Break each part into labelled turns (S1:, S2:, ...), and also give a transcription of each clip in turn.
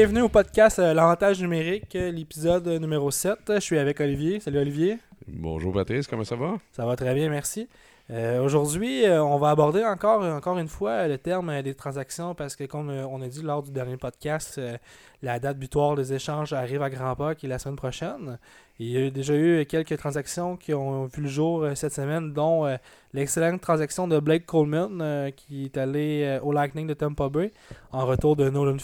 S1: bienvenue au podcast euh, L'avantage numérique, euh, l'épisode numéro 7. Je suis avec Olivier. Salut Olivier.
S2: Bonjour Patrice, comment ça va?
S1: Ça va très bien, merci. Euh, aujourd'hui, euh, on va aborder encore, encore une fois le terme euh, des transactions parce que, comme on a dit lors du dernier podcast, la date butoir des échanges arrive à grands pas, qui est la semaine prochaine. Il y a déjà eu quelques transactions qui ont vu le jour cette semaine, dont l'excellente transaction de Blake Coleman qui est allé au Lightning de Tampa Bay en retour de Nolan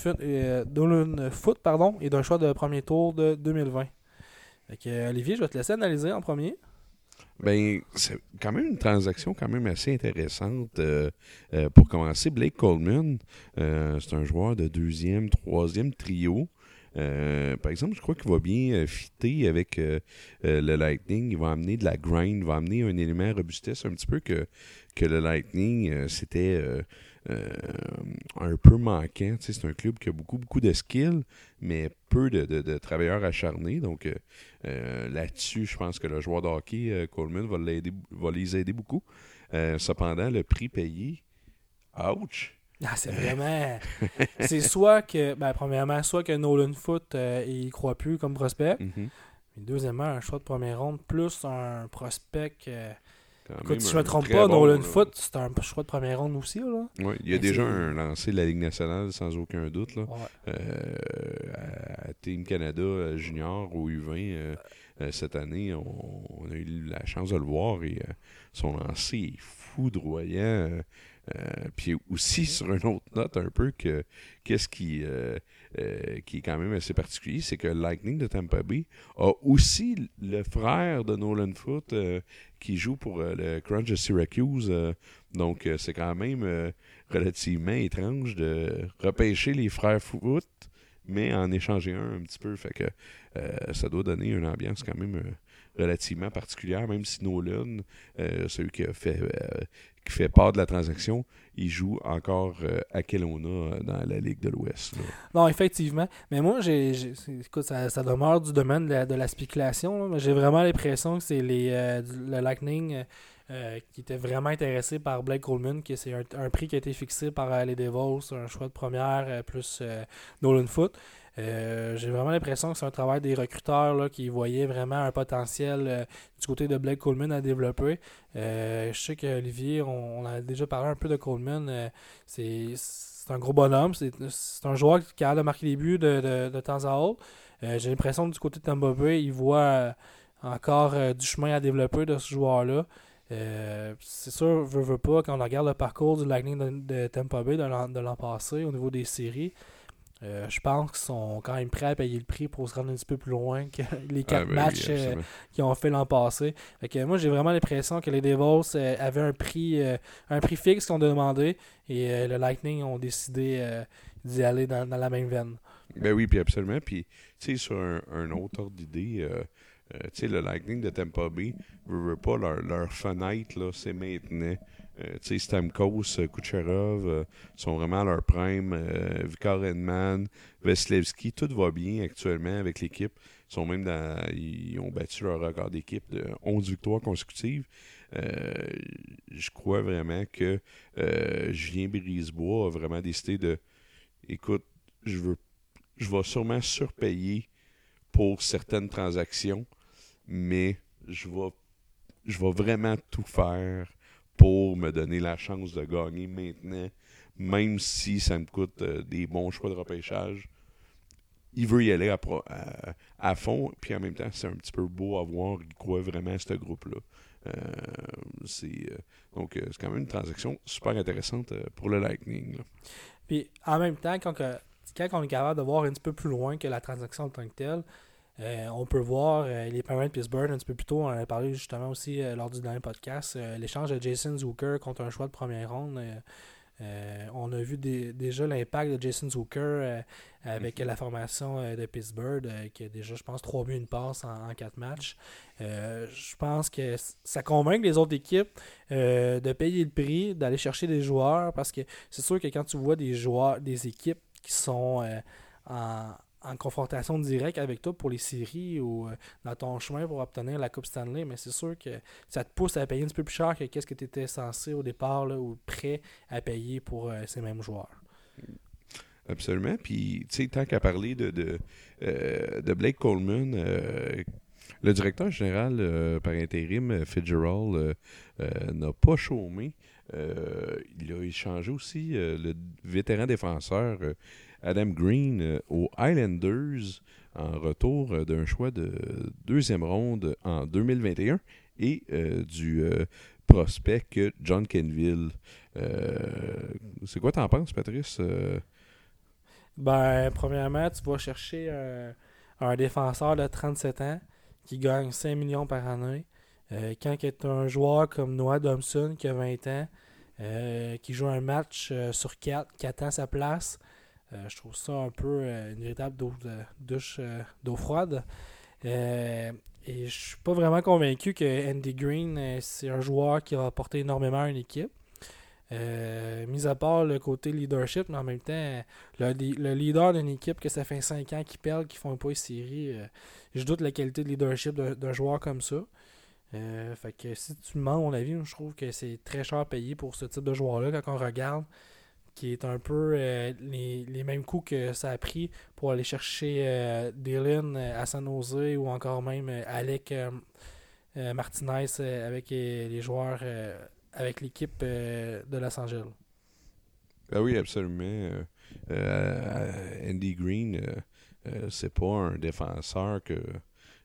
S1: Foot, pardon, et d'un choix de premier tour de 2020. Fait que, euh, Olivier, je vais te laisser analyser en premier.
S2: Ben, c'est quand même une transaction quand même assez intéressante. euh, euh, pour commencer, Blake Coleman, euh, c'est un joueur de deuxième, troisième trio. Euh, par exemple, je crois qu'il va bien euh, fitter avec euh, le Lightning. Il va amener de la grind, il va amener un élément robustesse un petit peu que, que le Lightning, c'était euh, un peu manquant. Tu sais, c'est un club qui a beaucoup, beaucoup de skills, mais peu de, de- de travailleurs acharnés. Donc, euh, euh, là-dessus, je pense que le joueur de hockey, Coleman, va, l'aider- va les aider beaucoup. Cependant, le prix payé, ouch!
S1: Ah, c'est vraiment. c'est soit que, ben, premièrement, soit que Nolan Foot, il croit plus comme prospect.
S2: Mhm.
S1: Et deuxièmement, un choix de première ronde plus un prospect. euh,
S2: Quand
S1: si je me
S2: un
S1: trompe
S2: très
S1: pas,
S2: bon,
S1: Nolan. Foot, c'est un choix de première ronde aussi. Là.
S2: Ouais, il y a
S1: Mais
S2: déjà un lancé de la Ligue nationale, sans aucun doute. Là.
S1: Ouais.
S2: Euh, à, Team Canada euh, Junior au U20 euh, euh, cette année, on, on a eu la chance de le voir et son lancer est foudroyant. puis aussi sur une autre note un peu que qu'est-ce qui euh, qui est quand même assez particulier, c'est que le Lightning de Tampa Bay a aussi le frère de Nolan Foot euh, qui joue pour euh, le Crunch de Syracuse. euh, donc euh, c'est quand même relativement étrange de repêcher les frères Foot, mais en échanger un un petit peu. Fait que ça doit donner une ambiance quand même relativement particulière, même si Nolan, euh, celui qui a fait qui fait part de la transaction, il joue encore euh, à Kelowna euh, dans la Ligue de l'Ouest.
S1: Non, effectivement. Mais moi, écoute, ça, demeure du domaine de la, spéculation. j'ai vraiment l'impression que c'est euh, le Lightning qui était vraiment intéressé par Blake Coleman, que c'est un, prix qui a été fixé par les Devils, un choix de première plus Nolan Foot. Euh, j'ai vraiment l'impression que c'est un travail des recruteurs là, qui voyaient vraiment un potentiel euh, du côté de Blake Coleman à développer. Euh, je sais qu'Olivier, on, on a déjà parlé un peu de Coleman. c'est un gros bonhomme. C'est un joueur qui capable de marquer des buts de, de, de temps à autre. J'ai l'impression que du côté de Tampa Bay, il voit encore du chemin à développer de ce joueur-là. C'est sûr, veut, veut pas, quand on regarde le parcours du Lightning de, de Tampa Bay de l'an passé au niveau des séries, euh, je pense qu'ils sont quand même prêts à payer le prix pour se rendre un petit peu plus loin que les quatre
S2: Ah, ben oui,
S1: matchs euh, qu'ils ont fait l'an passé. Fait que moi, j'ai vraiment l'impression que les Devils euh, avaient un prix, un prix fixe qu'ils ont demandé et le Lightning ont décidé d'y aller dans, dans la même veine.
S2: Ben oui, puis absolument. Puis, tu sais, sur un, un autre ordre d'idée, tu sais, le Lightning de Tampa Bay, veut, veut pas, leur, leur fenêtre, là, c'est maintenant. Euh, sais, Stamkos, euh, Kucherov euh, sont vraiment à leur prime. Vikar Edman, Veslevski, tout va bien actuellement avec l'équipe. Ils sont même dans, ils ont battu leur record d'équipe de 11 victoires consécutives. Euh, je crois vraiment que euh, Julien Brisebois a vraiment décidé de écoute, je veux je vais sûrement surpayer pour certaines transactions, mais je vais, je vais vraiment tout faire pour me donner la chance de gagner maintenant, même si ça me coûte euh, des bons choix de repêchage. Il veut y aller à, fond, puis en même temps, c'est un petit peu beau à voir. Il croit vraiment à ce groupe-là. Euh, euh, donc, c'est quand même une transaction super intéressante pour le Lightning.
S1: Puis en même temps, quand, quand on est capable de voir un petit peu plus loin que la transaction en tant que telle, euh, on peut voir euh, les Penguins de Pittsburgh un petit peu plus tôt. On en a parlé justement aussi euh, lors du dernier podcast. L'échange de Jason Zucker contre un choix de première ronde. on a vu des- déjà l'impact de Jason Zucker avec la formation de Pittsburgh, qui a déjà, je pense, 3 buts, une passe en, en 4 matchs. Je pense que ça convainc les autres équipes de payer le prix, d'aller chercher des joueurs, parce que c'est sûr que quand tu vois des joueurs, des équipes qui sont en, en confrontation directe avec toi pour les séries ou euh, dans ton chemin pour obtenir la Coupe Stanley, mais c'est sûr que ça te pousse à payer un petit peu plus cher que qu'est-ce que tu étais censé au départ là, ou prêt à payer pour euh, ces mêmes joueurs.
S2: Absolument. Puis, tu sais, tant qu'à parler de, de, de Blake Coleman, le directeur général par intérim, Fitzgerald, n'a pas chômé. il a échangé aussi le vétéran défenseur Adam Green aux Highlanders en retour d'un choix de deuxième ronde en 2021 et du prospect John Kenville. c'est quoi t'en penses, Patrice?
S1: Ben, premièrement, tu vas chercher un, défenseur de 37 ans qui gagne 5 millions par année. Euh, quand tu un joueur comme Noah Thompson qui a 20 ans, euh, qui joue un match euh, sur 4, qui attend sa place, je trouve ça un peu une véritable douche d'eau froide. et je suis pas vraiment convaincu que Andy Green, c'est un joueur qui va apporter énormément à une équipe. Euh, mis à part le côté leadership, mais en même temps, le, leader d'une équipe que ça fait 5 ans qu'ils perdent, qu'ils font pas une série, euh, je doute la qualité de leadership d'un joueur comme ça. Euh, fait que si tu demandes mon avis, je trouve que c'est très cher payé pour ce type de joueur-là quand on regarde, qui est un peu les, mêmes coûts que ça a pris pour aller chercher Dylan à San Jose ou encore même Alec Martinez avec les joueurs avec l'équipe euh, de Los Angeles.
S2: Ah oui, absolument. Euh, euh, Andy Green, c'est pas un défenseur que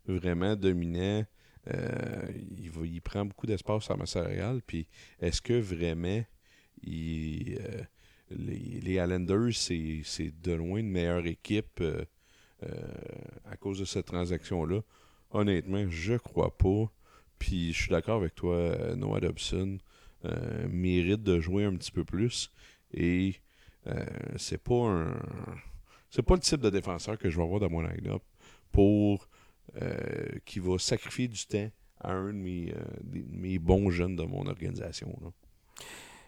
S2: vraiment dominant. il, prend beaucoup d'espace à salariale. Puis est-ce que vraiment les, les Islanders, c'est de loin une meilleure équipe à cause de cette transaction-là? Honnêtement, je crois pas. Puis je suis d'accord avec toi, Noah Dobson. Euh, mérite de jouer un petit peu plus. Et euh, c'est pas un. C'est pas le type de défenseur que je vais avoir dans mon line-up pour euh, qui va sacrifier du temps à un de mes, bons jeunes de mon organisation.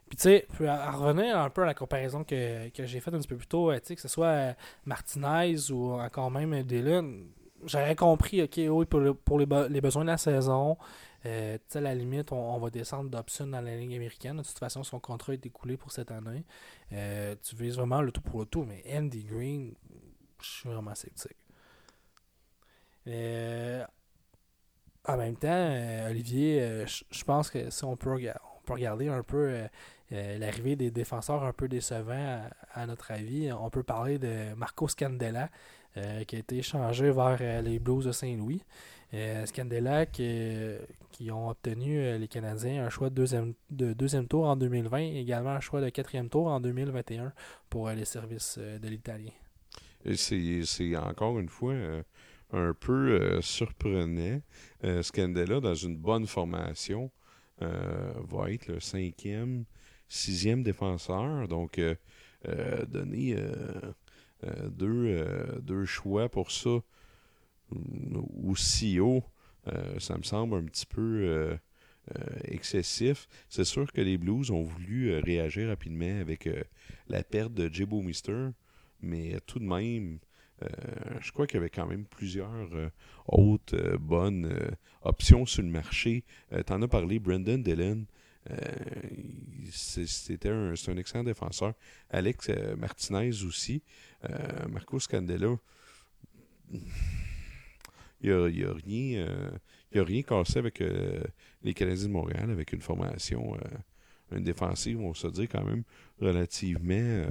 S1: Puis tu sais, à revenir un peu à la comparaison que, j'ai faite un petit peu plus tôt, que ce soit Martinez ou encore même Dylan, j'aurais compris, ok, oui, pour, les, besoins de la saison, euh, à la limite, on, va descendre d'Option dans la ligne américaine. De toute façon, son contrat est écoulé pour cette année. Euh, tu vises vraiment le tout pour le tout, mais Andy Green, je suis vraiment sceptique. Euh, en même temps, euh, Olivier, je pense que si on peut, on peut regarder un peu l'arrivée des défenseurs un peu décevants, à, notre avis, on peut parler de Marco Scandella, qui a été échangé vers les Blues de Saint-Louis. Euh, Scandella qui, ont obtenu euh, les Canadiens un choix de deuxième, de deuxième tour en 2020 et également un choix de quatrième tour en 2021 pour euh, les services de l'Italien.
S2: C'est encore une fois un peu surprenant. Scandella, dans une bonne formation, va être le cinquième, sixième défenseur. Donc, donner deux, deux choix pour ça aussi haut, euh, ça me semble un petit peu euh, euh, excessif. C'est sûr que les Blues ont voulu réagir rapidement avec la perte de Jebo Mister, mais tout de même, je crois qu'il y avait quand même plusieurs autres bonnes options sur le marché. tu en as parlé, Brendan Dillon. C'était un, un, excellent défenseur. Alex Martinez aussi. Marco Scandella il n'y a, rien, euh, rien cassé avec euh, les Canadiens de Montréal, avec une formation, euh, une défensive, on se dire quand même relativement,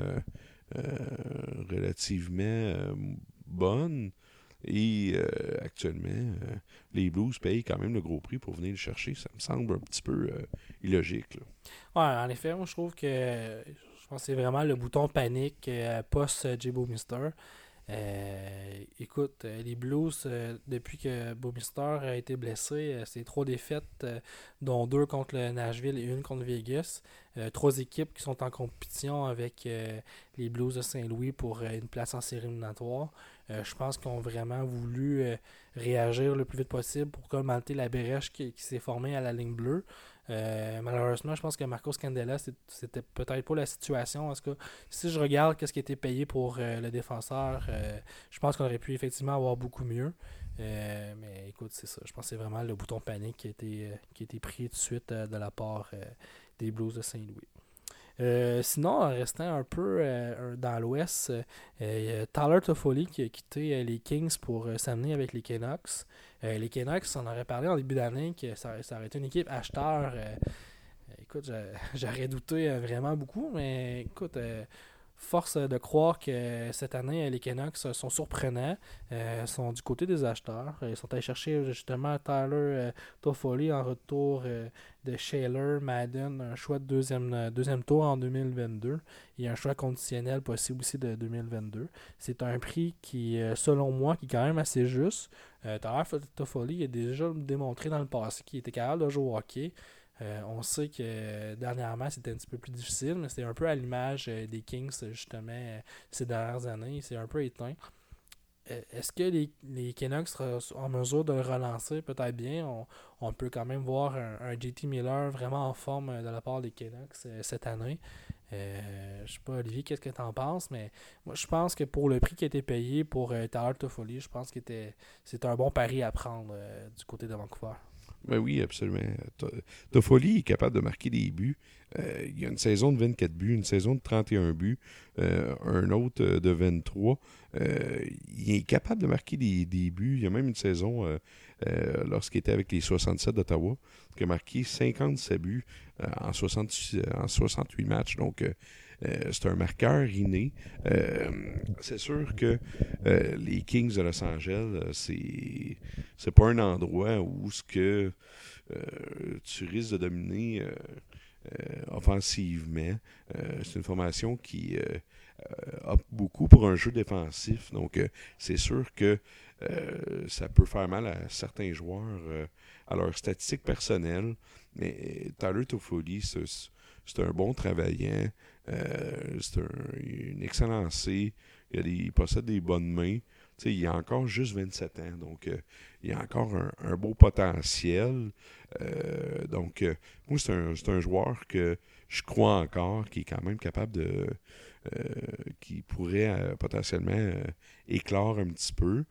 S2: relativement bonne. Et actuellement, les Blues payent quand même le gros prix pour venir le chercher. Ça me semble un petit peu illogique.
S1: Ouais, en effet, moi je trouve que je pense c'est vraiment le bouton panique post-Jabo Mister. Euh, écoute, euh, les Blues, euh, depuis que Bomister a été blessé, c'est trois défaites, dont deux contre le Nashville et une contre Vegas. trois équipes qui sont en compétition avec les Blues de Saint-Louis pour une place en série éliminatoire. je pense qu'ils ont vraiment voulu réagir le plus vite possible pour commenter la brèche qui s'est formée à la ligne bleue. Euh, malheureusement, je pense que Marcos Candela, c'était peut-être pas la situation. En tout cas, si je regarde qu'est-ce qui a été payé pour euh, le défenseur, euh, je pense qu'on aurait pu effectivement avoir beaucoup mieux. mais écoute, c'est ça. Je pense que c'est vraiment le bouton panique qui a été, qui a été pris tout de suite de la part des Blues de Saint-Louis. Sinon, en restant un peu dans l'ouest, Tyler Toffoli qui a quitté les Kings pour s'amener avec les Canucks. les Canucks, on aurait parlé en début d'année que ça, ça, aurait été une équipe acheteur. écoute, j'aurais douté vraiment beaucoup, mais écoute, force de croire que cette année, les Canucks sont surprenants. Euh, sont du côté des acheteurs. Ils sont allés chercher justement Tyler euh, Toffoli en retour euh, de Shaler Madden, un choix de deuxième, deuxième tour en 2022 et un choix conditionnel possible aussi de 2022. C'est un prix qui, selon moi, qui est quand même assez juste. Tyler Toffoli a déjà démontré dans le passé qu'il était capable de jouer au hockey. Euh, on sait que euh, dernièrement, c'était un petit peu plus difficile, mais c'est un peu à l'image euh, des Kings, justement, ces dernières années. C'est un peu éteint. Est-ce que les, les seront en mesure de relancer Peut-être bien? On, peut quand même voir un, JT Miller vraiment en forme de la part des Canucks cette année. Euh, je sais pas, Olivier, qu'est-ce que tu en penses, mais moi je pense que pour le prix qui a été payé pour Tyler Toffoli, je pense que c'était un bon pari à prendre du côté de Vancouver.
S2: Ben oui, absolument. Toffoli est capable de marquer des buts. Euh, il y a une saison de 24 buts, une saison de 31 buts, euh, un autre euh, de 23. il est capable de marquer des, buts. Il y a même une saison, lorsqu'il était avec les 67 d'Ottawa, qui a marqué 57 buts en, 60, en 68 matchs. Donc, c'est un marqueur inné. Euh, c'est sûr que euh, les Kings de Los Angeles, c'est c'est pas un endroit où ce que tu risques de dominer offensivement. c'est une formation qui a beaucoup pour un jeu défensif. Donc, c'est sûr que ça peut faire mal à certains joueurs à leurs statistiques personnelles. Mais Tyler Toffoli, c'est un bon travaillant. Euh, c'est un, une excellente C. Il, possède des bonnes mains. il a encore juste 27 ans, donc euh, il a encore un, beau potentiel. Euh, donc, moi, c'est un, un, joueur que je crois encore, qui est quand même capable de. qui pourrait potentiellement éclore un petit peu.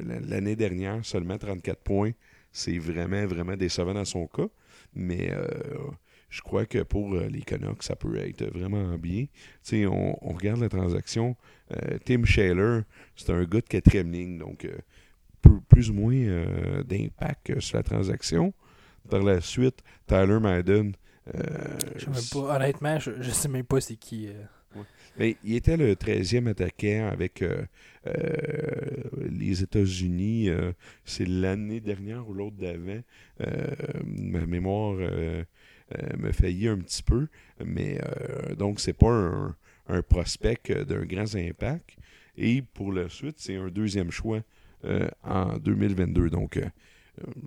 S2: L'année dernière, seulement 34 points. C'est vraiment, vraiment décevant dans son cas. Mais je crois que pour euh, les Canucks, ça peut être vraiment bien. On, on, regarde la transaction. Euh, Tim Shaler, c'est un gars de quatrième ligne, donc euh, plus ou moins d'impact sur la transaction. Par la suite, Tyler Madden.
S1: honnêtement, je ne sais même pas c'est qui.
S2: Mais il était le 13e attaquant avec les États-Unis. c'est l'année dernière ou l'autre d'avant. ma mémoire euh, me faillit un petit peu. Mais euh, donc, c'est pas un, prospect d'un grand impact. Et pour la suite, c'est un deuxième choix euh, en 2022. Donc,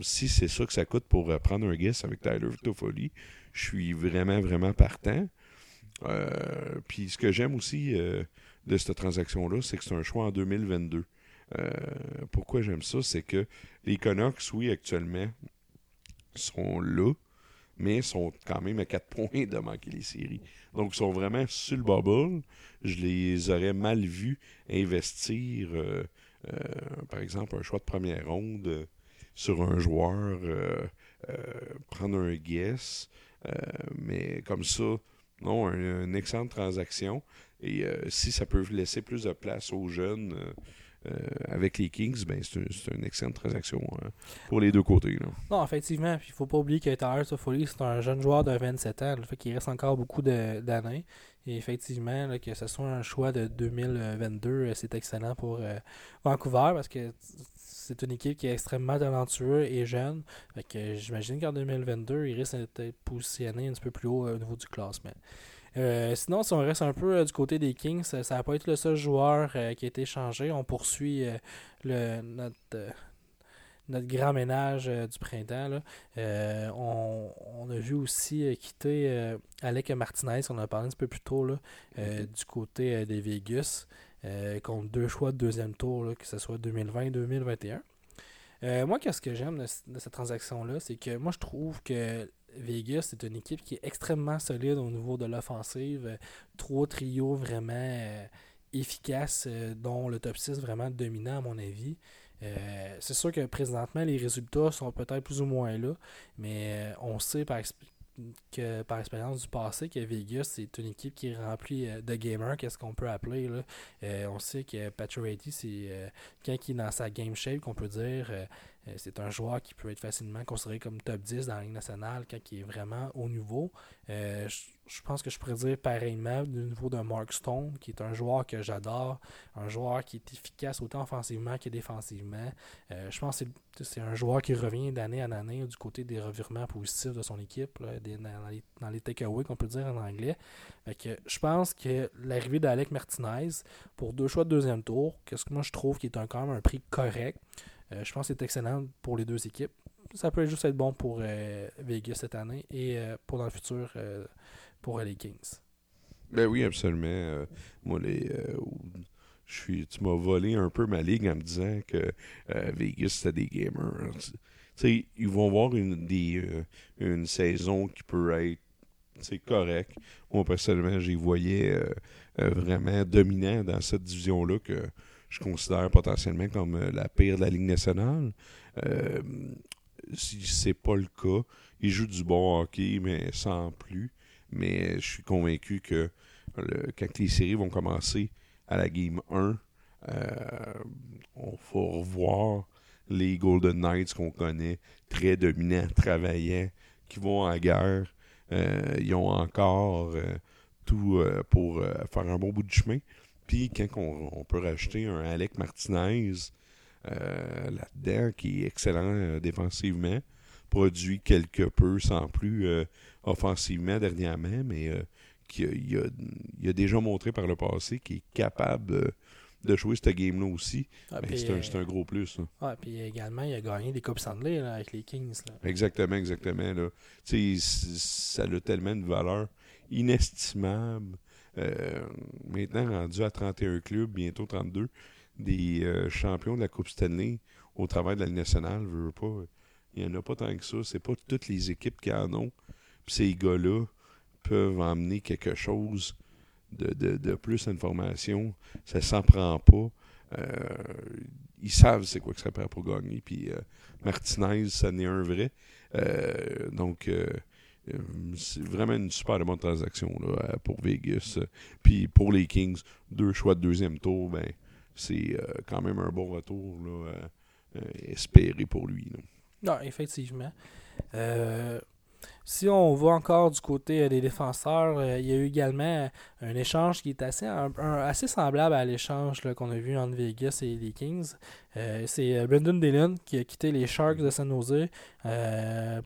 S2: si c'est ça que ça coûte pour prendre un guest avec Tyler Toffoli, je suis vraiment, vraiment partant. puis ce que j'aime aussi de cette transaction-là, c'est que c'est un choix en 2022. pourquoi j'aime ça? C'est que les Canucks, oui, actuellement, sont là, mais sont quand même à 4 points de manquer les séries. Donc, ils sont vraiment sur le bubble. Je les aurais mal vus investir, euh, euh, par exemple, un choix de première ronde euh, sur un joueur, prendre un guess. mais comme ça, non, une excellente transaction. Et si ça peut laisser plus de place aux jeunes avec les Kings, ben, c'est une, excellente transaction hein, pour les deux côtés.
S1: Non, effectivement. Il ne faut pas oublier que Tyler Toffoli, c'est un jeune joueur de 27 ans. Le fait qu'il reste encore beaucoup d'années. Et effectivement, que ce soit un choix de 2022, euh, c'est excellent pour euh, Vancouver parce que c'est une équipe qui est extrêmement talentueuse et jeune. j'imagine qu'en 2022, il risque d'être positionné un petit peu plus haut au niveau du classement. Euh, sinon, si on reste un peu euh, du côté des Kings, ça n'a pas été le seul joueur euh, qui a été changé. On poursuit le, notre, notre grand ménage du printemps. On, a vu aussi quitter Alec Martinez, on en a parlé un petit peu plus tôt, là, du côté des Vegas, contre deux choix de deuxième tour, que ce soit 2020 2021. moi, qu'est-ce que j'aime de, cette transaction-là, c'est que moi, je trouve que Vegas, c'est une équipe qui est extrêmement solide au niveau de l'offensive. Trois trios vraiment euh, efficaces, euh, dont le top 6 vraiment dominant à mon avis. Euh, c'est sûr que présentement, les résultats sont peut-être plus ou moins là, mais on sait par, que par expérience du passé, que Vegas, c'est une équipe qui est remplie de gamers, qu'est-ce qu'on peut appeler. Là. on sait que Patrick c'est quelqu'un qui est dans sa game shape, qu'on peut dire. c'est un joueur qui peut être facilement considéré comme top 10 dans la Ligue nationale quand il est vraiment au niveau. Je pense que je pourrais dire pareillement du niveau de Mark Stone, qui est un joueur que j'adore, un joueur qui est efficace autant offensivement que défensivement. Euh, je pense que c'est un joueur qui revient d'année en année du côté des revirements positifs de son équipe, dans les, dans les takeaways qu'on peut dire en anglais. que je pense que l'arrivée d'Alec Martinez pour deux choix de deuxième tour, qu'est-ce que moi je trouve qui est un, quand même un prix correct. Euh, je pense que c'est excellent pour les deux équipes. Ça peut juste être bon pour euh, Vegas cette année et pour dans le futur pour Kings.
S2: Ben oui, absolument. Euh, moi, les, euh, tu m'as volé un peu ma ligue en me disant que euh, Vegas, c'était des gamers. ils vont avoir une, des, une saison qui peut être correcte. Moi, personnellement, j'y voyais vraiment dominant dans cette division-là que je considère potentiellement comme la pire de la Ligue nationale. si c'est pas le cas, ils jouent du bon hockey, mais sans plus. Mais je suis convaincu que quand les séries vont commencer à la game 1, euh, on va revoir les Golden Knights qu'on connaît, très dominants, travaillants, qui vont en guerre. Euh, ils ont encore euh, tout pour faire un bon bout de chemin. Puis quand on, peut rajouter un Alec Martinez là-dedans, qui est excellent défensivement, produit quelque peu sans plus offensivement dernièrement, mais euh, qu'il a, a, déjà montré par le passé qu'il est capable de jouer cette game-là aussi. Ah, ben, c'est un, gros plus.
S1: Ouais, puis également, il a gagné des Coupes Stanley avec les Kings.
S2: Exactement, exactement. Là. Ça a tellement de valeur inestimable. Euh, maintenant, rendu à 31 clubs, bientôt 32, des euh, champions de la Coupe Stanley au travail de la nationale, veux pas. Il n'y en a pas tant que ça. C'est pas toutes les équipes qui en ont ces gars-là peuvent emmener quelque chose de, plus d'informations. Ça s'en prend pas. Euh, ils savent c'est quoi que ça prend pour gagner. Puis euh, Martinez, ça n'est un vrai. Euh, donc, c'est vraiment une super bonne transaction là, pour Vegas. Puis pour les Kings, deux choix de deuxième tour, ben, c'est quand même un bon retour espéré pour lui.
S1: Non, effectivement. Si on va encore du côté euh, des défenseurs, euh, il y a eu également un échange qui est assez, assez semblable à l'échange qu'on a vu entre Vegas et les Kings. Euh, c'est Brendan Dillon qui a quitté les Sharks de San Jose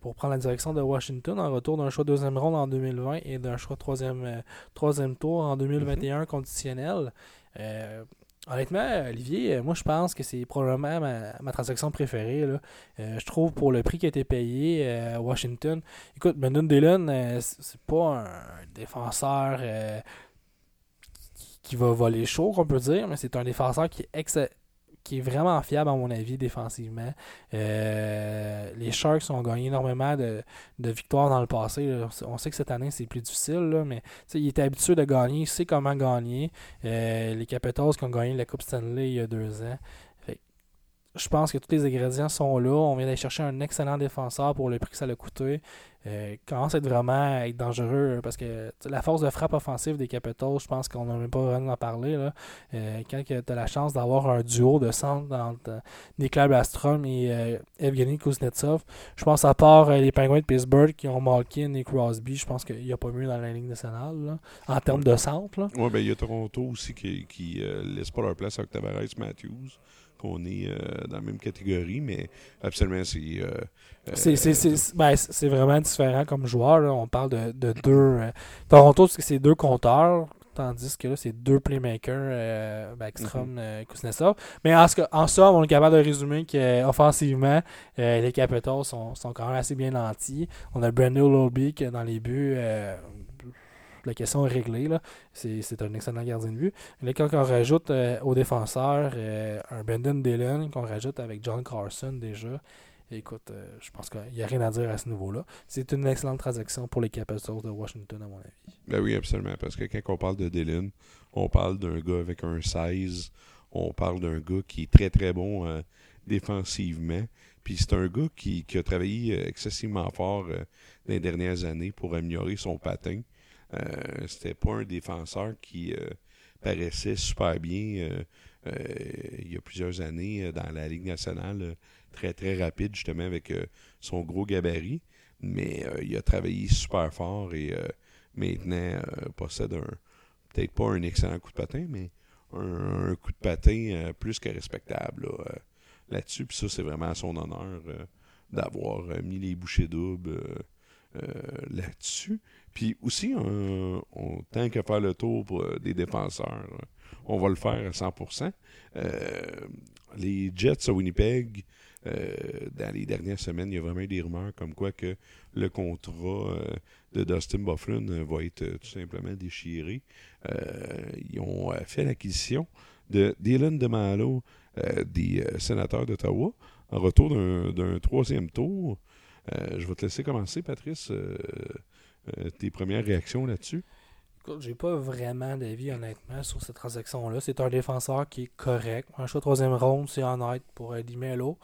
S1: pour prendre la direction de Washington en retour d'un choix de deuxième ronde en 2020 et d'un choix troisième, troisième tour en 2021 conditionnel. Honnêtement, Olivier, euh, moi je pense que c'est probablement ma, transaction préférée. Là. Euh, je trouve pour le prix qui a été payé euh, à Washington. Écoute, Brendan Dillon, c'est pas un défenseur qui, va voler chaud, qu'on peut dire, mais c'est un défenseur qui est excellent qui est vraiment fiable, à mon avis, défensivement. Euh, les Sharks ont gagné énormément de, victoires dans le passé. On sait que cette année, c'est plus difficile, mais il était habitué de gagner, il sait comment gagner. Euh, les Capitals qui ont gagné la Coupe Stanley il y a deux ans je pense que tous les ingrédients sont là. On vient d'aller chercher un excellent défenseur pour le prix que ça a coûté. Euh, commence à être vraiment être dangereux parce que la force de frappe offensive des Capitals, je pense qu'on n'a même pas vraiment en parler. Là. Euh, quand tu as la chance d'avoir un duo de centre entre Nikolai Bastrom et euh, Evgeny Kuznetsov, je pense à part euh, les Penguins de Pittsburgh qui ont Malkin et Crosby, je pense qu'il n'y a pas mieux dans la ligne nationale en termes de centre.
S2: Oui, ben il y a Toronto aussi qui, qui laisse pas leur place à Tavares Matthews qu'on est euh, dans la même catégorie, mais absolument, c'est. Euh,
S1: euh, ben, c'est vraiment différent comme joueur. On parle de, de deux. Toronto, c'est deux compteurs. Tandis que là, c'est deux playmakers, Backstrom, mm Kuznetsov. Mais en, en somme, on est capable de résumer qu'offensivement, les Capitals sont, sont, quand même assez bien nantis. On a Brandon Lobby dans les buts la question est réglée. C'est, un excellent gardien de vue. Mais quand on rajoute euh, aux défenseurs euh, un Brendan Dillon, qu'on rajoute avec John Carson déjà, écoute, euh, je pense qu'il n'y a rien à dire à ce niveau-là. C'est une excellente transaction pour les Capitals de Washington, à mon avis.
S2: Ben oui, absolument. Parce que quand on parle de Dillon, on parle d'un gars avec un 16. on parle d'un gars qui est très très bon défensivement. Puis c'est un gars qui, a travaillé excessivement fort les dernières années pour améliorer son patin. C'était pas un défenseur qui paraissait super bien il y a plusieurs années dans la Ligue nationale, très très rapide justement avec son gros gabarit mais euh, il a travaillé super fort et euh, maintenant euh, possède un peut-être pas un excellent coup de patin, mais un, coup de patin plus que respectable là-dessus. Puis ça, c'est vraiment à son honneur d'avoir mis les bouchées doubles là-dessus. Puis aussi, on, tant qu'à faire le tour des défenseurs, on va le faire à 100%. les Jets à Winnipeg euh, dans les dernières semaines, il y a vraiment eu des rumeurs comme quoi que le contrat euh, de Dustin Bufflin euh, va être tout simplement déchiré. ils ont fait l'acquisition de Dylan DeMalo des sénateurs d'Ottawa en retour d'un troisième tour. Je vais te laisser commencer, Patrice, tes premières réactions là-dessus?
S1: Écoute, j'ai pas vraiment d'avis honnêtement sur cette transaction-là. C'est un défenseur qui est correct. Un choix troisième ronde, c'est honnête pour euh, Dimelo.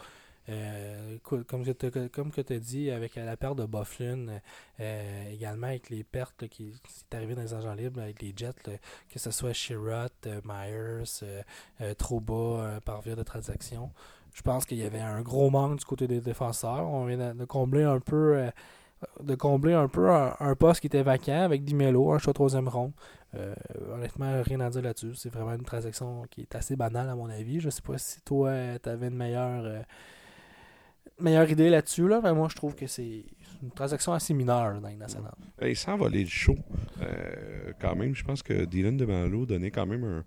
S1: Euh, comme, que tu as dit, avec la perte de Bufflin, euh, également avec les pertes qui sont arrivées dans les agents libres, avec les Jets, que ce soit Sherrod, euh, Myers, Trouba par via de transaction, je pense qu'il y avait un gros manque du côté des défenseurs. On vient de, combler un peu de combler un peu un, poste qui était vacant avec Dimelo, un choix troisième rond. honnêtement, rien à dire là-dessus. C'est vraiment une transaction qui est assez banale à mon avis. Je sais pas si toi, tu avais une meilleure meilleure idée là-dessus, là, mais moi je trouve que c'est une transaction assez mineure dans les nationales.
S2: Et sans voler le show, euh, quand même, je pense que Dylan de Malo donnait quand même un,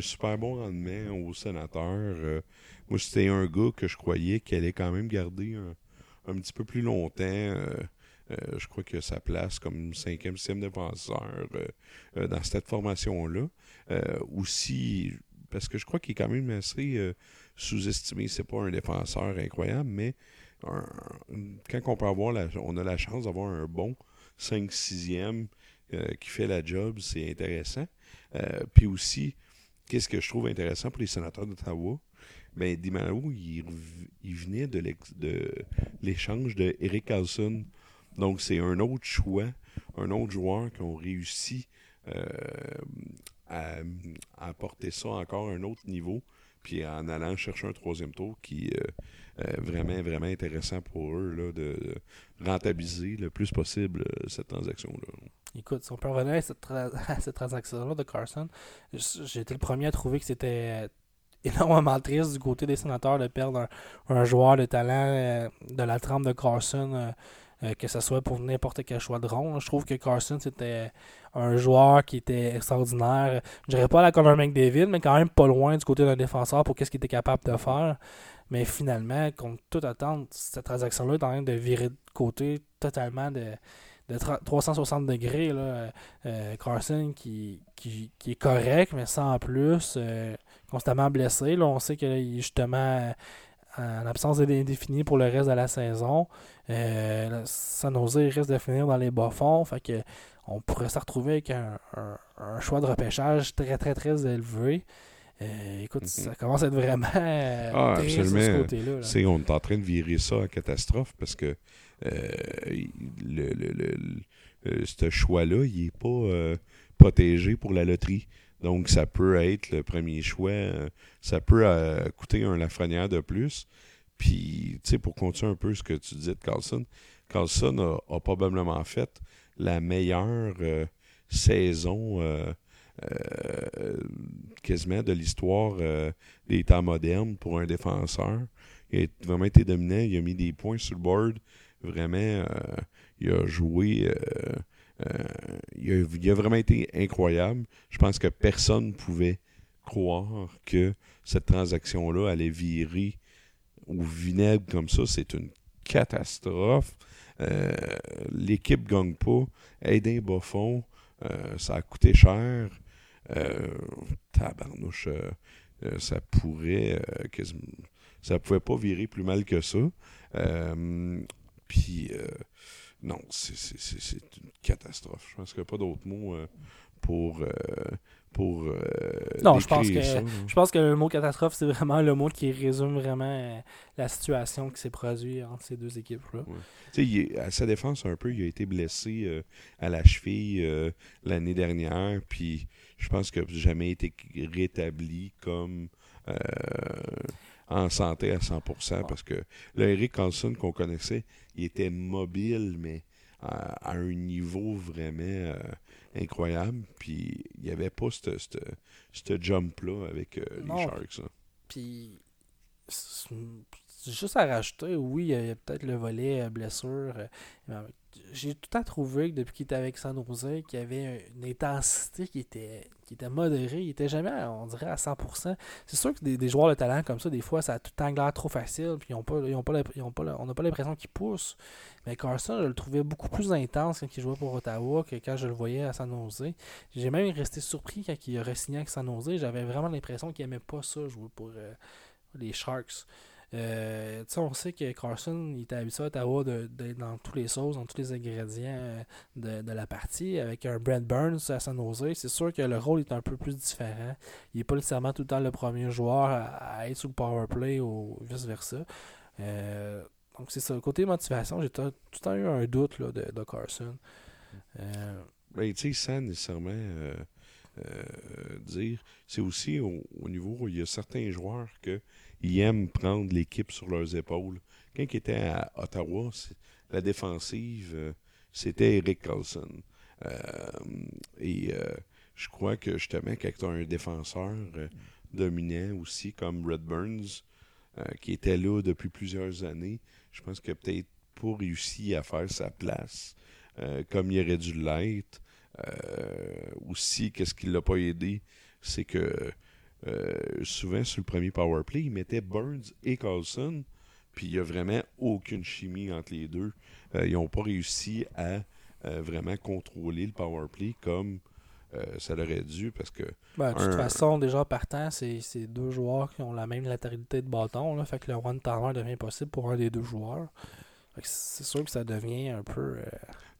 S2: super bon rendement au sénateur. Euh, moi, c'était un gars que je croyais qu'il allait quand même garder un, petit peu plus longtemps. Euh, je crois que sa place comme cinquième, sixième défenseur dans cette formation-là. aussi, parce que je crois qu'il est quand même assez sous-estimé. C'est pas un défenseur incroyable, mais quand on peut avoir on a la chance d'avoir un bon 5-6e euh, qui fait la job, c'est intéressant. Euh, puis aussi, qu'est-ce que je trouve intéressant pour les sénateurs d'Ottawa? Ben, Dimano, il, il venait de l'échange de Eric Carlson. Donc, c'est un autre choix, un autre joueur qui ont réussi euh, à, à, porter ça encore à un autre niveau puis en allant chercher un troisième tour qui est euh, euh, vraiment, vraiment intéressant pour eux là, de, rentabiliser le plus possible euh, cette transaction-là.
S1: Écoute, si on peut revenir à cette, transaction-là de Carson, j'ai été le premier à trouver que c'était énormément triste du côté des sénateurs de perdre un, joueur de talent de la trempe de Carson. Que ce soit pour n'importe quel choix de rond. Je trouve que Carson, c'était un joueur qui était extraordinaire. Je dirais pas la Conor McDavid, mais quand même pas loin du côté d'un défenseur pour qu'est-ce qu'il était capable de faire. Mais finalement, contre toute attente, cette transaction-là est en train de virer de côté totalement de, 360 degrés. Là. Euh, Carson qui, est correct, mais sans plus, euh, constamment blessé. Là, on sait qu'il est justement en absence d'indéfini pour le reste de la saison. Euh, San risque de finir dans les bas-fonds. Fait que on pourrait se retrouver avec un, choix de repêchage très, très, très élevé. Euh, écoute, mhm. ça commence à être vraiment euh, ah,
S2: ce côté-là. On est en train de virer ça à catastrophe parce que euh, le, le, ce choix-là, il n'est pas protégé pour la loterie. Donc, ça peut être le premier choix. ça peut coûter un Lafrenière de plus. Puis, tu sais, pour continuer un peu ce que tu disais de Carlson, Carlson a probablement fait la meilleure euh, saison euh, euh, quasiment de l'histoire des temps modernes pour un défenseur. Il a vraiment été dominant, il a mis des points sur le board. Vraiment, il a joué. Il, a, vraiment été incroyable. Je pense que personne ne pouvait croire que cette transaction-là allait virer au vinaigre comme ça. C'est une catastrophe. Euh, l'équipe gagne pas. Aider bas fond, euh, ça a coûté cher. Euh, tabarnouche, ça pourrait ça pouvait pas virer plus mal que ça. Puis non, c'est une catastrophe. Je pense qu'il n'y a pas d'autres mots pour, pour euh,
S1: Non, je pense que-
S2: ça, là.
S1: Je pense que le mot catastrophe, c'est vraiment le mot qui résume vraiment euh, la situation qui s'est produite entre ces deux équipes-là.
S2: Tu sais, il est- à sa défense, un peu, il a été blessé euh, à la cheville euh, l'année dernière, puis je pense qu'il n'a jamais été rétabli comme euh, en santé à 100%, parce que le Eric Carlson qu'on connaissait, il était mobile, mais à, à un niveau vraiment euh, incroyable, puis il n'y avait pas ce jump-là avec euh, les. Sharks. là.
S1: Puis, juste à rajouter, oui, il y a, peut-être le volet euh, blessure. J'ai tout le temps trouvé que depuis qu'il était avec San Jose, qu'il y avait une intensité qui était, qui était modérée. Il était jamais, on dirait, à 100%. C'est sûr que des, des joueurs de talent comme ça, des fois, ça a tout le temps trop facile. Puis on n'a pas l'impression qu'ils poussent. Mais Carson, je le trouvais beaucoup plus intense quand il jouait pour Ottawa que quand je le voyais à San Jose. J'ai même resté surpris quand il a re-signé avec San Jose. J'avais vraiment l'impression qu'il aimait pas ça, jouer pour euh, les Sharks. Euh, on sait que Carson il était habitué à Ottawa d'être dans tous les sauces, dans tous les ingrédients euh, de, la partie. Avec un Brent Burns à San Jose, c'est sûr que le rôle est un peu plus différent. Il n'est pas nécessairement tout le temps le premier joueur à, être sous le power play ou vice-versa. Euh, donc c'est ça. Côté motivation, j'ai tout, le temps eu un doute là, de, Carson. Euh,
S2: Ben, tu sais, nécessairement euh, dire, c'est aussi au, au niveau il y a certains joueurs que ils aiment prendre l'équipe sur leurs épaules. Quand il était à Ottawa, la défensive, euh, c'était Eric Carlson. Euh, et euh, je crois que justement, quand tu as un défenseur dominant aussi comme Red Burns, qui était là depuis plusieurs années, je pense a peut-être pas réussi à faire sa place comme il aurait dû l'être. Aussi, qu'est-ce qui l'a pas aidé, c'est que euh, souvent sur le premier power play, il mettait Burns et Carlson, puis il n'y a vraiment aucune chimie entre les deux. Euh, ils n'ont pas réussi à euh, vraiment contrôler le power play comme ça l'aurait dû parce que
S1: Ben, de toute façon, déjà partant, c'est deux joueurs qui ont la même latéralité de bâton. Là, fait que le one timer devient possible pour un des deux joueurs. C'est sûr que ça devient un peu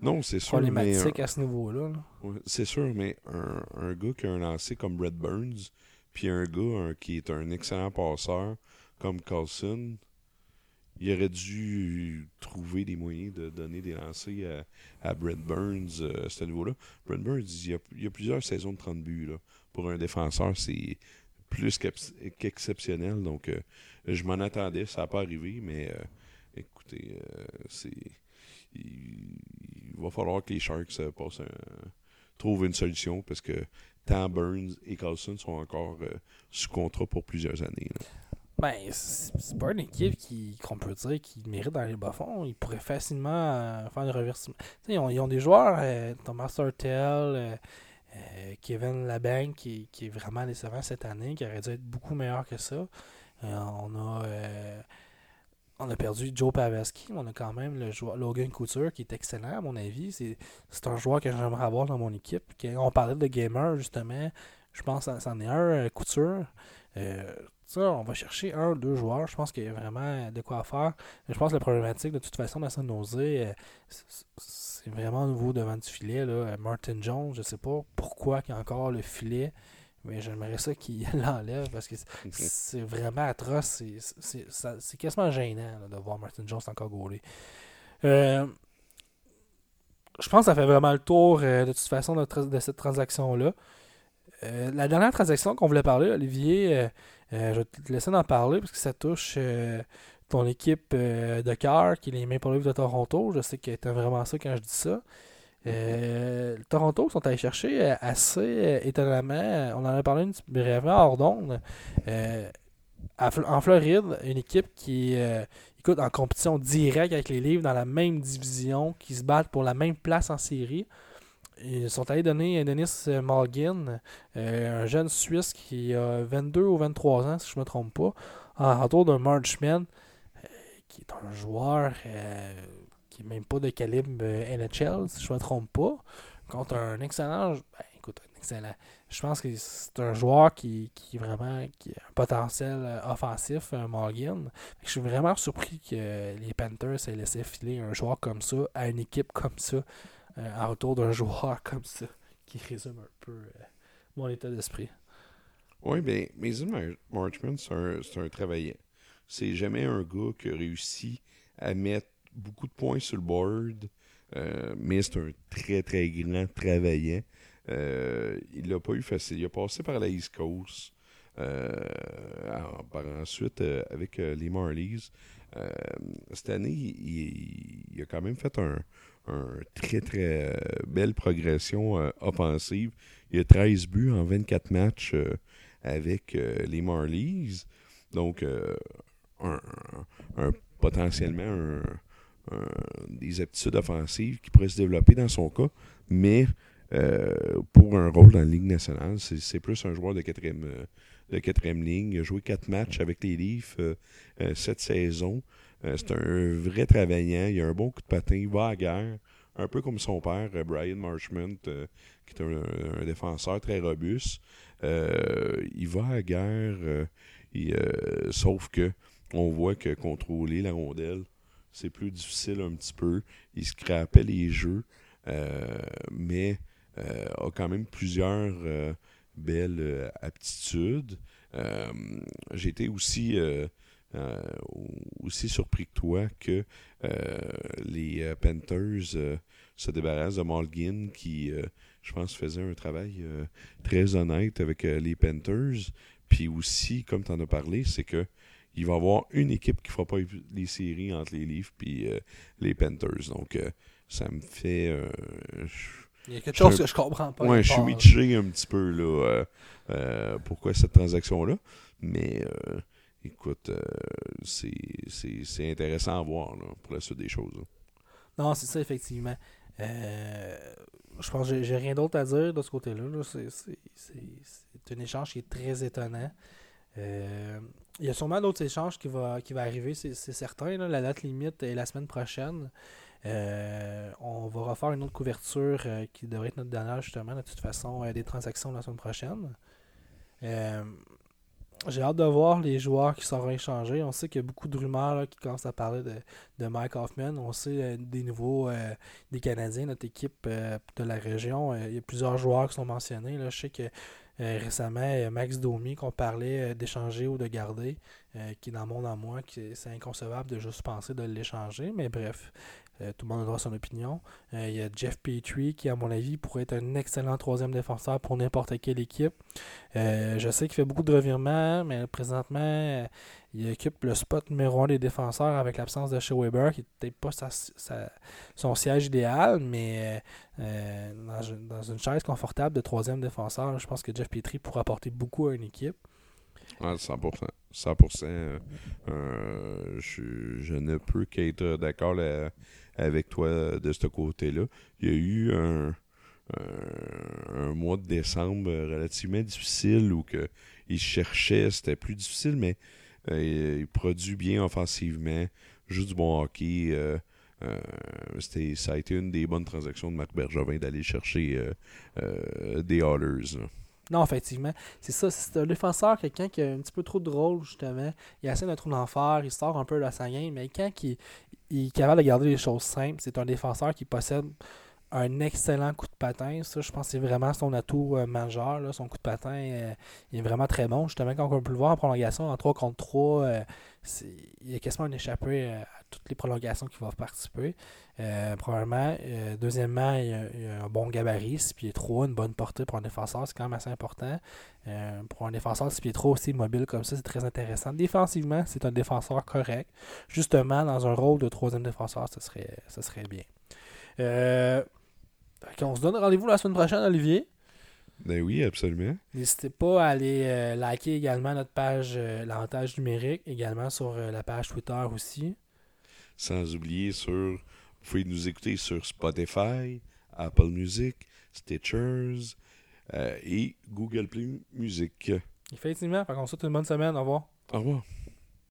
S2: non, c'est sûr, mais
S1: problématique à ce niveau-là. là.
S2: Ouais, c'est sûr, mais un, un gars qui a un lancé comme Red Burns, puis un gars qui est un excellent passeur comme Carlson, il aurait dû trouver des moyens de donner des lancers à, à Burns euh, à ce niveau-là. Brett Burns, il y, a, plusieurs saisons de 30 buts. Pour un défenseur, c'est plus qu'ex- qu'exceptionnel. Donc, euh, je m'en attendais. Ça n'a pas arrivé, mais euh, écoutez, c'est il, va falloir que les Sharks passent un- trouvent une solution parce que tant Burns et Carlson sont encore euh, sous contrat pour plusieurs années. là.
S1: Ben, c'est pas une équipe qui qu'on peut dire qui mérite dans les bas-fonds. Ils pourraient facilement euh, faire le reversement. Ils ont, ils ont des joueurs, euh, Thomas Hurtel, Kevin Labank, qui, qui est vraiment décevant cette année, qui aurait dû être beaucoup meilleur que ça. On a on a perdu Joe Pavelski, mais on a quand même le joueur Logan Couture qui est excellent à mon avis. C'est un joueur que j'aimerais avoir dans mon équipe. On parlait de gamer justement, je pense que c'en est un, euh, Couture. Euh, ça, on va chercher un, deux joueurs. Je pense qu'il y a vraiment de quoi faire. Je pense que la problématique, de toute façon, dans San euh, c'est vraiment au niveau devant du filet. Là. Martin Jones, je sais pas pourquoi il y a encore le filet, mais j'aimerais ça qu'il l'enlève parce que c'est- vraiment atroce. C'est- quasiment gênant là, de voir Martin Jones encore gaulé. Euh, je pense que ça fait vraiment le tour euh, de toute façon de, tra- de cette transaction-là. Euh, la dernière transaction qu'on voulait parler, Olivier, je vais te laisser en parler parce que ça touche ton équipe de cœur, qui est les Maple Leafs de Toronto. Je sais que t'aimes vraiment ça quand je dis ça. Euh, Toronto sont allés chercher euh, assez euh, étonnamment, on en a parlé une brièvement hors d'onde, à en Floride, une équipe qui écoute en compétition directe avec les Leafs dans la même division, qui se battent pour la même place en série. Ils sont allés donner Denis Malgin, euh, un jeune Suisse qui a 22 ou 23 ans, si je ne me trompe pas, en retour d'un Marchman, qui est un joueur qui n'est même pas de calibre euh, NHL, si je ne me trompe pas, contre un excellent. Ben, écoute, un excellent. Je pense que c'est un joueur qui, qui vraiment qui a un potentiel euh, offensif. Fait que Je suis vraiment surpris que les Panthers aient laissé filer un joueur comme ça à une équipe comme ça, euh, en retour d'un joueur comme ça, qui résume un peu euh, mon état d'esprit.
S2: Oui, bien, Mason Mar- Marchman, c'est un, un travaillant. C'est jamais un gars qui a réussi à mettre beaucoup de points sur le board, euh, mais c'est un très, très grand travaillant. Euh, il l'a pas eu facile. Il a passé par la East Coast, euh, par ensuite avec les Marlies. Cette année, il, a quand même fait un, très, très belle progression offensive. Il a 13 buts en 24 matchs avec les Marlies. Donc, un, potentiellement un- des aptitudes offensives qui pourraient se développer dans son cas, mais euh, pour un rôle dans la Ligue nationale, c'est plus un joueur de quatrième, euh, de quatrième ligne. Il a joué quatre matchs avec les Leafs euh, euh, cette saison. Euh, c'est un vrai travaillant. Il a un bon coup de patin. Il va à la guerre. Un peu comme son père, euh, Brian Marchment, euh, qui est un, un défenseur très robuste. Euh, il va à la guerre, euh, il, euh, sauf que on voit que contrôler la rondelle, c'est plus difficile un petit peu. Il scrapait les jeux, euh, mais euh, a quand même plusieurs euh, belles aptitudes. J'ai été aussi, aussi surpris que toi que les Panthers se débarrassent de Malgin qui, je pense, faisait un travail très honnête avec les Panthers. Puis aussi, comme tu en as parlé, c'est que il va y avoir une équipe qui ne fera pas les séries entre les Leafs et les Panthers. Donc, euh, ça me fait. euh,
S1: Il y a quelque chose
S2: un-
S1: que je comprends pas.
S2: ouais, je suis mitigé un petit peu là. euh, euh, pourquoi cette transaction-là? Mais euh, écoute, euh, c'est intéressant à voir là, pour la suite des choses. là.
S1: Non, c'est ça, effectivement. Euh, je pense que j'ai- rien d'autre à dire de ce côté-là. là. C'est un échange qui est très étonnant. Euh, il y a sûrement d'autres échanges qui vont qui va arriver, c'est certain. La date limite est la semaine prochaine. Euh, on va refaire une autre couverture euh, qui devrait être notre dernière, justement, de toute façon, euh, des transactions la semaine prochaine. J'ai hâte de voir les joueurs qui seront échangés. On sait qu'il y a beaucoup de rumeurs qui commencent à parler de, Mike Hoffman. On sait euh, des nouveaux euh, des Canadiens, notre équipe euh, de la région. Il y a plusieurs joueurs qui sont mentionnés. Je sais que récemment, Max Domi, qu'on parlait d'échanger ou de garder, qui est dans mon en moi, c'est inconcevable de juste penser de l'échanger. Mais bref, euh, tout le monde a droit à son opinion. Euh, il y a Jeff Petrie, qui, à mon avis, pourrait être un excellent troisième défenseur pour n'importe quelle équipe. Euh, je sais qu'il fait beaucoup de revirements, mais présentement, il occupe le spot numéro un des défenseurs avec l'absence de Shea Weber, qui n'est peut-être pas son siège idéal, mais dans, une, chaise confortable de troisième défenseur, je pense que Jeff Petrie pourrait apporter beaucoup à une équipe.
S2: Ouais, 100%. 100%. euh, euh, je, je ne peux qu'être d'accord avec toi de ce côté-là. Il y a eu un, mois de décembre relativement difficile où il cherchait, c'était plus difficile, mais euh, il produit bien offensivement, joue du bon hockey. euh, euh, c'était- ça a été une des bonnes transactions de Marc Bergevin d'aller chercher euh, euh, des là.
S1: Non, effectivement. C'est ça. C'est un défenseur, quelqu'un qui a un petit peu trop de rôle, justement. Il essaie d'un trou d'enfer, il sort un peu de sa game, mais quand il, il est capable de garder les choses simples, c'est un défenseur qui possède un excellent coup de patin. Ça, je pense que c'est vraiment son atout euh, majeur. Son coup de patin euh, est vraiment très bon. Justement, quand on peut le voir en prolongation, en 3 contre 3, euh, il y a quasiment un échappé toutes les prolongations qui vont participer. Euh, probablement. Euh, deuxièmement, il y, a, il y a un bon gabarit. 6 pieds 3, une bonne portée pour un défenseur, c'est quand même assez important. Euh, pour un défenseur 6 pieds 3 aussi mobile comme ça, c'est très intéressant. Défensivement, c'est un défenseur correct. Justement, dans un rôle de troisième défenseur, ce serait, ce serait bien. Euh, qu'on se donne rendez-vous la semaine prochaine, Olivier.
S2: Ben oui, absolument.
S1: N'hésitez pas à aller euh, liker également notre page euh, L'avantage numérique, également sur euh, la page Twitter aussi.
S2: Sans oublier sur. Vous pouvez nous écouter sur Spotify, Apple Music, Stitchers euh, et Google Play Music.
S1: Effectivement, qu'on se souhaite une bonne semaine. Au revoir.
S2: Au revoir.